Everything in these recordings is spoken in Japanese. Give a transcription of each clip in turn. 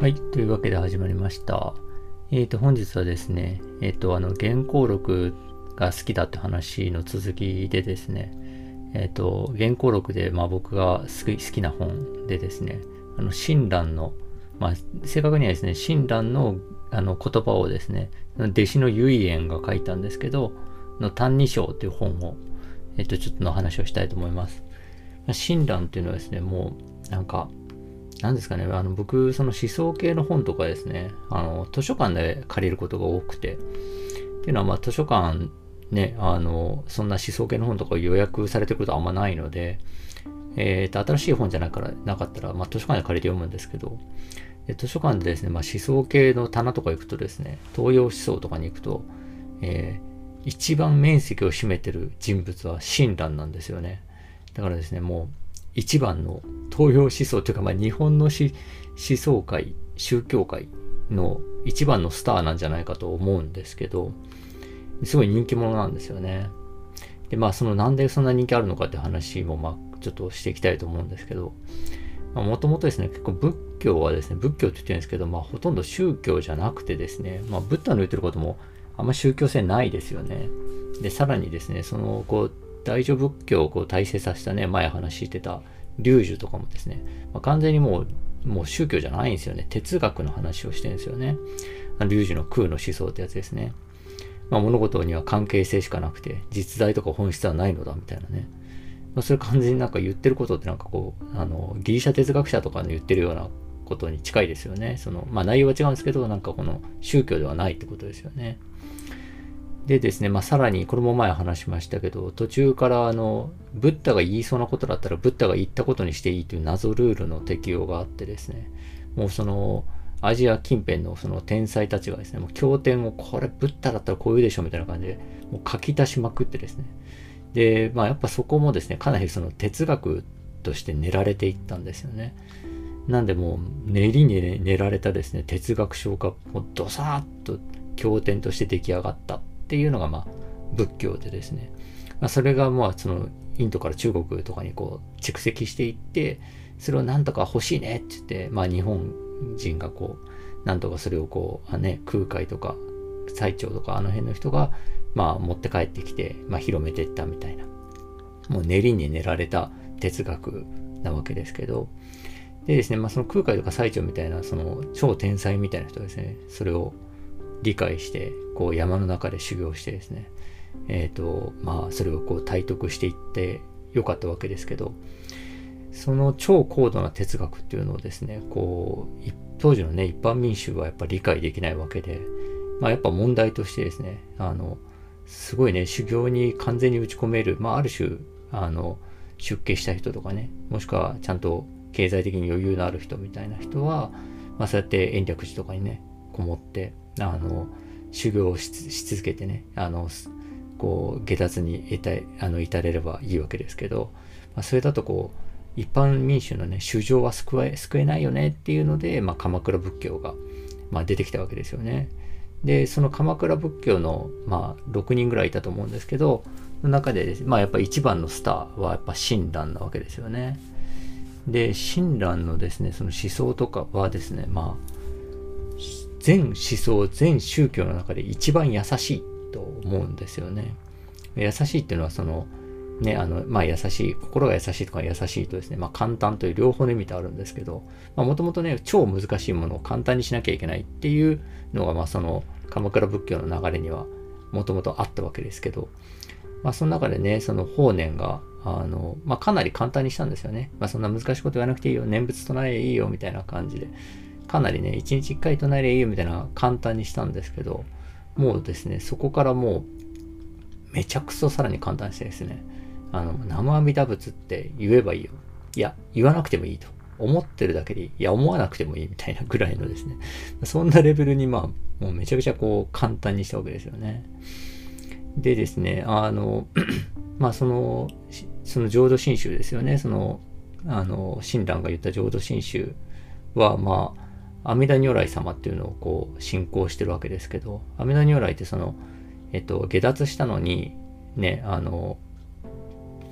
はい。というわけで始まりました。えっ、ー、と、本日はですね、えっ、ー、と、あの、原稿録が好きだって話の続きでですね、えっ、ー、と、原稿録で、まあ僕が好き好きな本でですね、あの、親鸞の、まあ、正確にはですね、親鸞のあの言葉をですね、弟子の唯円が書いたんですけど、の歎異抄という本を、えっ、と、ちょっとの話をしたいと思います。親鸞っていうのはですね、もう、なんか、なんですかね、あの僕、その思想系の本とかですね、あの図書館で借りることが多くて、っていうのは、まあ、図書館ね、あの、そんな思想系の本とか予約されてることはあんまないので、えっ、ー、と、新しい本じゃなからなかったら、まあ、図書館で借りて読むんですけど、図書館でですね、まあ、思想系の棚とか行くとですね、東洋思想とかに行くと、えー、一番面積を占めてる人物は親鸞なんですよね。だからですね、もう、一番の東洋思想というか、まあ、日本の思想界、宗教界の一番のスターなんじゃないかと思うんですけど、すごい人気者なんですよね。で、まあ、そのなんでそんな人気あるのかって話も、まあ、ちょっとしていきたいと思うんですけど、もともとですね、結構仏教はですね、仏教って言ってるんですけど、まあ、ほとんど宗教じゃなくてですね、まあ、ブッダの言ってることもあんま宗教性ないですよね。で、さらにですね、その、こう、大乗仏教をこう体制させたね、前話してた龍樹とかもですね、まあ、完全にもう、もう宗教じゃないんですよね。哲学の話をしてるんですよね。龍樹の空の思想ってやつですね。まあ、物事には関係性しかなくて、実在とか本質はないのだみたいなね。まあ、それ完全になんか言ってることってなんかこう、あの、ギリシャ哲学者とかの言ってるようなことに近いですよね。その、まあ内容は違うんですけど、なんかこの宗教ではないってことですよね。でですね、まあ、さらに、これも前話しましたけど、途中からあの、ブッダが言いそうなことだったら、ブッダが言ったことにしていいという謎ルールの適用があってですね、もうその、アジア近辺のその天才たちがですね、もう経典をこれブッダだったらこういうでしょみたいな感じで、もう書き足しまくってですね。で、まあやっぱそこもですね、かなりその哲学として練られていったんですよね。なんでもう練りに練られたですね、哲学書がもうドサーッと経典として出来上がったていうのが、まあ、仏教でですね、まあ、それがまあそのインドから中国とかにこう蓄積していってそれをなんとか欲しいねって言って、まあ、日本人がこうなんとかそれをこう、ね、空海とか最澄とかあの辺の人が、まあ、持って帰ってきて、まあ、広めていったみたいな。もう練りに練られた哲学なわけですけど。でですね、まあ、その空海とか最澄みたいなその超天才みたいな人ですねそれを理解してこう山の中で修行してですね、えっ、ー、と、まあ、それをこう体得していってよかったわけですけど、その超高度な哲学っていうのをですね、こう、当時のね、一般民衆はやっぱ理解できないわけで、まあやっぱ問題としてですね、あの、すごいね、修行に完全に打ち込める、まあある種、あの、出家した人とかね、もしくはちゃんと経済的に余裕のある人みたいな人は、まあそうやって延暦寺とかにね、こもって、あの、修行をし続けてね、あの、こう、下脱に得た、あの、至れればいいわけですけど、まあ、それだとこう、一般民衆のね、衆生は救え、救えないよねっていうので、まあ、鎌倉仏教が、まあ、出てきたわけですよね。で、その鎌倉仏教の、まあ、6人ぐらいいたと思うんですけど、の中で、まあ、やっぱ一番のスターはやっぱ親鸞なわけですよね。で、親鸞のですね、その思想とかはですね、まあ、全思想、全宗教の中で一番優しいと思うんですよね。優しいっていうのはその、ね、あの、まあ優しい、心が優しいとか優しいとですね、まあ簡単という両方の意味であるんですけど、もともとね、超難しいものを簡単にしなきゃいけないっていうのが、まあその鎌倉仏教の流れにはもともとあったわけですけど、まあその中でね、その法然が、あの、まあかなり簡単にしたんですよね。まあそんな難しいこと言わなくていいよ、念仏唱えいいよ、みたいな感じで。かなりね、1日1回唱えりゃいいよみたいな簡単にしたんですけど、もうですね、そこからもう、めちゃくそさらに簡単にしてですね、あの、生阿弥陀仏って言えばいいよ。いや、言わなくてもいいと。思ってるだけでいい。いや、思わなくてもいいみたいなぐらいのですね、そんなレベルにまあ、もうめちゃくちゃこう、簡単にしたわけですよね。でですね、あの、まあその、その浄土真宗ですよね、その、あの、親鸞が言った浄土真宗は、まあ、阿弥陀如来様っていうのをこう信仰してるわけですけど、阿弥陀如来ってその、えっと、下脱したのに、ね、あの、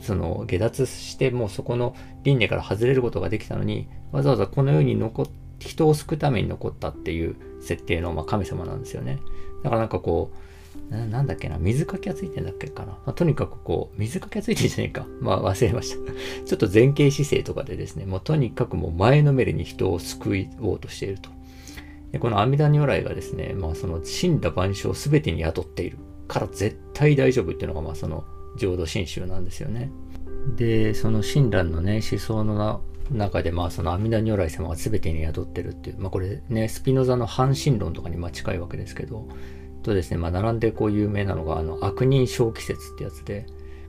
その下脱してもうそこの輪廻から外れることができたのに、わざわざこの世に残人を救うために残ったっていう設定の、まあ、神様なんですよね。だからなんかこう、ななんだっけな、水かきがついてんだっけかな。まあ、とにかくこう、水かきがついてんじゃねえか。まあ忘れました。ちょっと前傾姿勢とかでですね、もうとにかくもう前のめりに人を救おうとしていると。でこの阿弥陀如来がですね、まあその死んだ万象すべてに宿っているから絶対大丈夫っていうのがまあその浄土真宗なんですよね。で、その親鸞のね、思想の中で、まあ、その阿弥陀如来様が全てに宿ってるっていう、まあ、これね、スピノザの半神論とかにまあ近いわけですけど、とですね、まあ、並んでこう有名なのが、あの、悪人小気説ってやつで、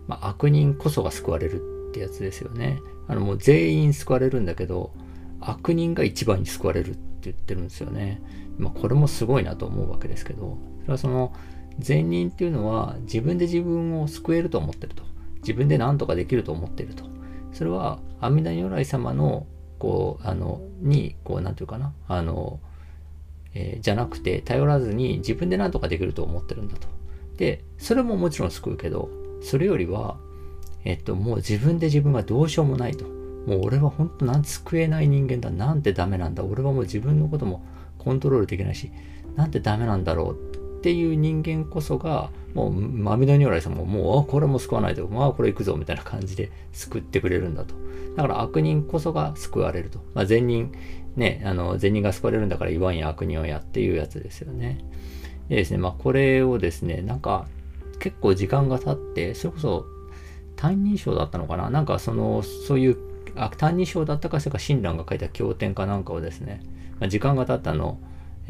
まあ、悪人こそが救われるってやつですよね。あの、もう全員救われるんだけど、悪人が一番に救われるって言ってるんですよね。まあ、これもすごいなと思うわけですけど、それはその、善人っていうのは自分で自分を救えると思ってると。自分で何とかできると思ってると。それは阿弥陀如来様のこうあのにこう何て言うかなあの、えー、じゃなくて頼らずに自分で何とかできると思ってるんだと。でそれももちろん救うけどそれよりはえっともう自分で自分がどうしようもないと。もう俺は本当なん救えない人間だ。なんてダメなんだ。俺はもう自分のこともコントロールできないし、なんてダメなんだろうっていう人間こそが、もう、マミノ如来さんももう、あ、これも救わないと、まあ、これ行くぞ、みたいな感じで救ってくれるんだと。だから悪人こそが救われると。まあ、善人、ね、あの、善人が救われるんだから言わんや悪人をやっていうやつですよね。でですね、まあ、これをですね、なんか、結構時間が経って、それこそ、歎異抄だったのかな？なんか、その、そういう、あ、歎異抄だったか、それか親鸞が書いた経典かなんかをですね、まあ、時間が経ったの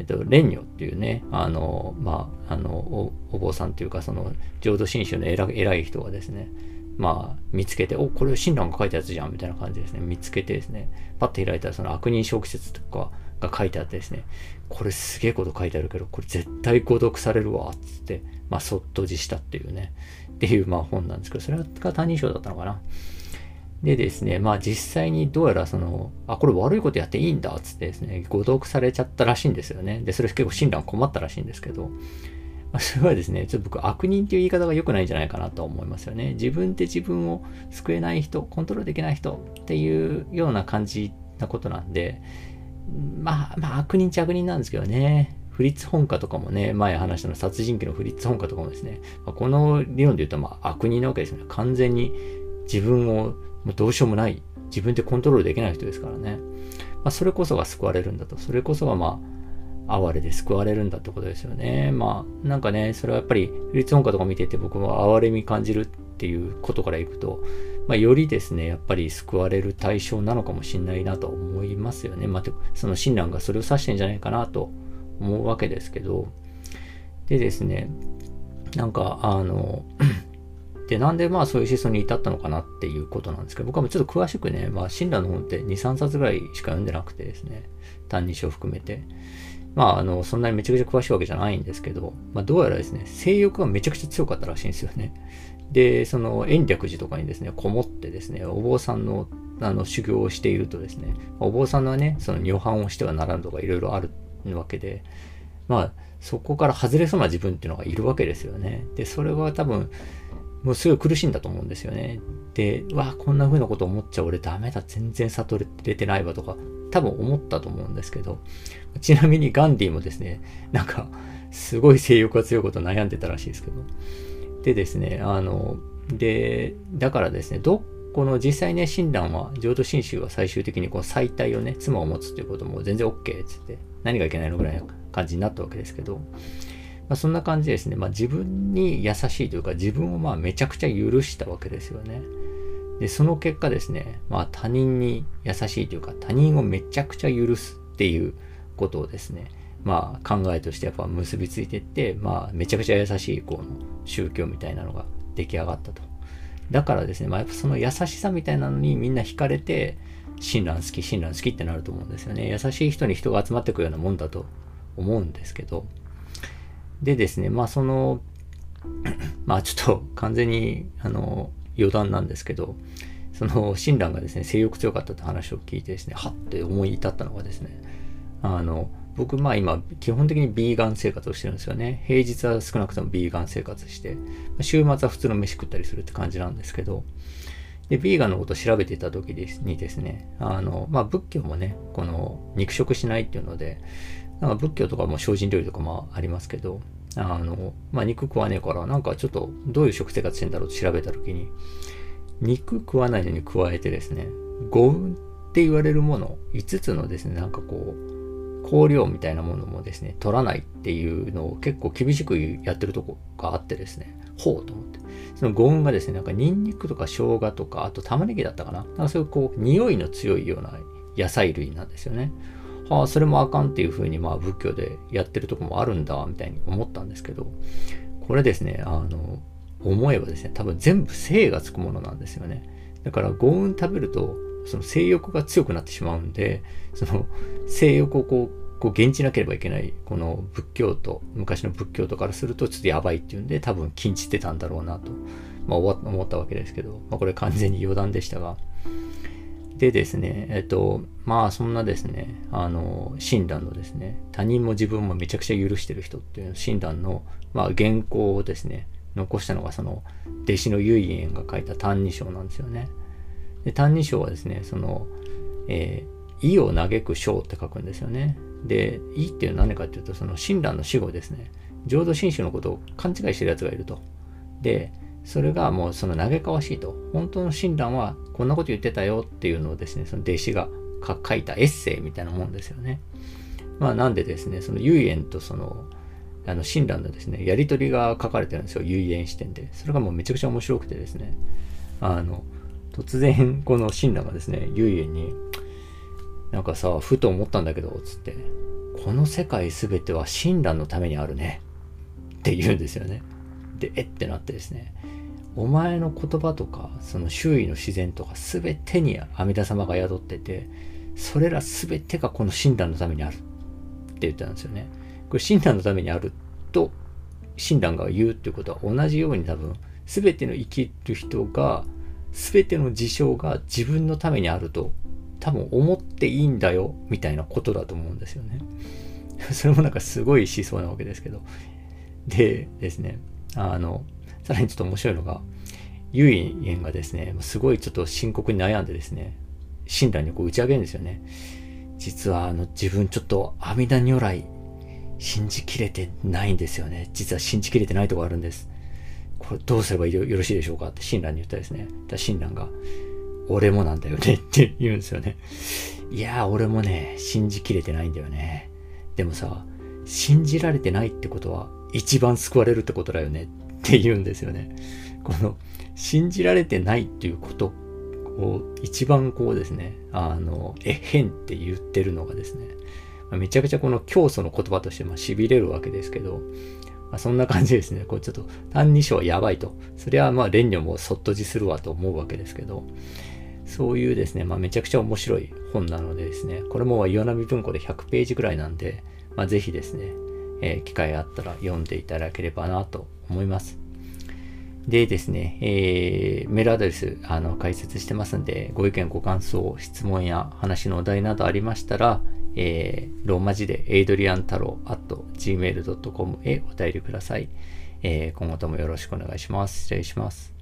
えっと、蓮如っていうね、あの、まあ、あのお、お坊さんというか、その、浄土真宗の偉偉い人がですね、まあ、見つけて、お、これ親鸞が書いたやつじゃん、みたいな感じですね。見つけてですね、パッと開いたら、その悪人小季節とかが書いてあってですね、これすげえこと書いてあるけど、これ絶対誤読されるわ、つって、まあ、そっと字したっていうね、っていう、まあ、本なんですけど、それが他人賞だったのかな。でですね、まあ実際にどうやらその、あ、これ悪いことやっていいんだっつってですね、誤読されちゃったらしいんですよね。で、それ結構親鸞困ったらしいんですけど、まあ、それはですね、ちょっと僕悪人っていう言い方が良くないんじゃないかなと思いますよね。自分で自分を救えない人、コントロールできない人っていうような感じなことなんで、まあ、まあ悪人っちゃ悪人なんですけどね。フリッツ本家とかもね、前話したの殺人鬼のフリッツ本家とかもですね、まあ、この理論で言うとまあ悪人なわけですよね。完全に自分をどうしようもない。自分でコントロールできない人ですからね。まあ、それこそが救われるんだと。それこそがまあ、哀れで救われるんだってことですよね。まあ、なんかね、それはやっぱり、律本家とか見てて僕も哀れみ感じるっていうことからいくと、まあ、よりですね、やっぱり救われる対象なのかもしれないなと思いますよね。まあ、その親鸞がそれを指してんじゃないかなと思うわけですけど、でですね、なんか、あの、で、なんでまあそういう思想に至ったのかなっていうことなんですけど、僕はもうちょっと詳しくね、まあ親鸞の本って2、3冊ぐらいしか読んでなくてですね、単二章含めて。まああの、そんなにめちゃくちゃ詳しいわけじゃないんですけど、まあどうやらですね、性欲がめちゃくちゃ強かったらしいんですよね。で、その延暦寺とかにですね、こもってですね、お坊さんのあの修行をしているとですね、お坊さんのね、その女伴をしてはならんとかいろいろあるわけで、まあそこから外れそうな自分っていうのがいるわけですよね。で、それは多分、もうすごい苦しいんだと思うんですよね。で、わあ、こんな風なこと思っちゃ俺ダメだ、全然悟れてないわとか、多分思ったと思うんですけど、ちなみにガンディもですね、なんか、すごい性欲が強いこと悩んでたらしいですけど。でですね、あの、で、だからですね、どこの実際ね、親鸞は、浄土真宗は最終的にこの最体をね、妻を持つっていうことも全然 OK っつって、何がいけないのぐらいの感じになったわけですけど、まあ、そんな感じですね。まあ、自分に優しいというか、自分をまあめちゃくちゃ許したわけですよね。で、その結果ですね、まあ他人に優しいというか、他人をめちゃくちゃ許すっていうことをですね、まあ考えとしてやっぱ結びついていって、まあめちゃくちゃ優しいこの宗教みたいなのが出来上がったと。だからですね、まあやっぱその優しさみたいなのにみんな惹かれて、親鸞好き、親鸞好きってなると思うんですよね。優しい人に人が集まってくるようなもんだと思うんですけど、でですね、まあその、まあちょっと完全にあの余談なんですけど、その親鸞がですね、性欲強かったって話を聞いてですね、はって思い至ったのがですね、あの、僕まあ今基本的にビーガン生活をしてるんですよね。平日は少なくともビーガン生活して、週末は普通の飯食ったりするって感じなんですけど、で、ビーガンのことを調べていた時にですね、あの、まあ、仏教もね、この肉食しないっていうので、なんか仏教とかも精進料理とかもありますけど、あの、まあ、肉食わねえから、なんかちょっとどういう食生活してんだろうと調べた時に、肉食わないのに加えてですね、五運って言われるもの、5つのですね、なんかこう、香料みたいなものもですね、取らないっていうのを結構厳しくやってるとこがあってですね、ほうと思って。その五運がですね、なんかニンニクとか生姜とか、あと玉ねぎだったかな。なんかそういうこう、匂いの強いような野菜類なんですよね。はあ、それもあかんっていうふうに、まあ仏教でやってるとこもあるんだ、みたいに思ったんですけど、これですね、あの、思えばですね、多分全部性がつくものなんですよね。だから五運食べると、その性欲が強くなってしまうんで、その性欲をこう、こう減じなければいけない、この仏教と、昔の仏教徒からするとちょっとやばいっていうんで、多分禁じてたんだろうなと、まあ、思ったわけですけど、まあ、これ完全に余談でしたが。でですね、えっと、まあそんなですね、あの、親鸞のですね、他人も自分もめちゃくちゃ許してる人っていう親鸞の、まあ原稿をですね、残したのがその弟子の唯円が書いた「歎異抄」なんですよね。で「歎異抄」はですねその「えー、意を嘆く章」って書くんですよね。で「意」っていうのは何かっていうとその親鸞の死後ですね浄土真宗のことを勘違いしてるやつがいると。でそれがもうその嘆かわしいと。本当の親鸞はこんなこと言ってたよっていうのをですねその弟子が書いたエッセイみたいなもんですよね。まあなんでですねその唯円とそのあの親鸞のですね、やりとりが書かれてるんですよ、遺言視点で。それがもうめちゃくちゃ面白くてですね、あの、突然、この親鸞がですね、遺言に、なんかさ、ふと思ったんだけど、つって、この世界すべては親鸞のためにあるね。って言うんですよね。で、えってなってですね、お前の言葉とか、その周囲の自然とかすべてに阿弥陀様が宿ってて、それらすべてがこの親鸞のためにあるって言ったんですよね。これ親鸞のためにあると親鸞が言うっていうことは同じように多分全ての生きる人が全ての事象が自分のためにあると多分思っていいんだよみたいなことだと思うんですよね。それもなんかすごい思想なわけですけど。でですね、あの、さらにちょっと面白いのが、唯円がですね、すごいちょっと深刻に悩んでですね、親鸞にこう打ち上げるんですよね。実はあの自分ちょっと阿弥陀如来信じきれてないんですよね。実は信じきれてないとこあるんです。これどうすればよろしいでしょうか？って親鸞に言ったですね。だ親鸞が、俺もなんだよねって言うんですよね。いやー、俺もね、信じきれてないんだよね。でもさ、信じられてないってことは一番救われるってことだよねって言うんですよね。この、信じられてないっていうことを一番こうですね、あの、えへんって言ってるのがですね、めちゃくちゃこの教祖の言葉としてま痺れるわけですけど、まあ、そんな感じですね。こうちょっと、単二章はやばいと。それはまあ、蓮如もそっと自するわと思うわけですけど、そういうですね、まあ、めちゃくちゃ面白い本なのでですね、これも岩波文庫で100ページくらいなんで、まあ、ぜひですね、えー、機会あったら読んでいただければなと思います。でですね、えー、メールアドレス、あの、解説してますんで、ご意見、ご感想、質問や話のお題などありましたら、えー、ローマ字でエイドリアン太郎 at gmail.com へお便りください、えー、今後ともよろしくお願いします。失礼します。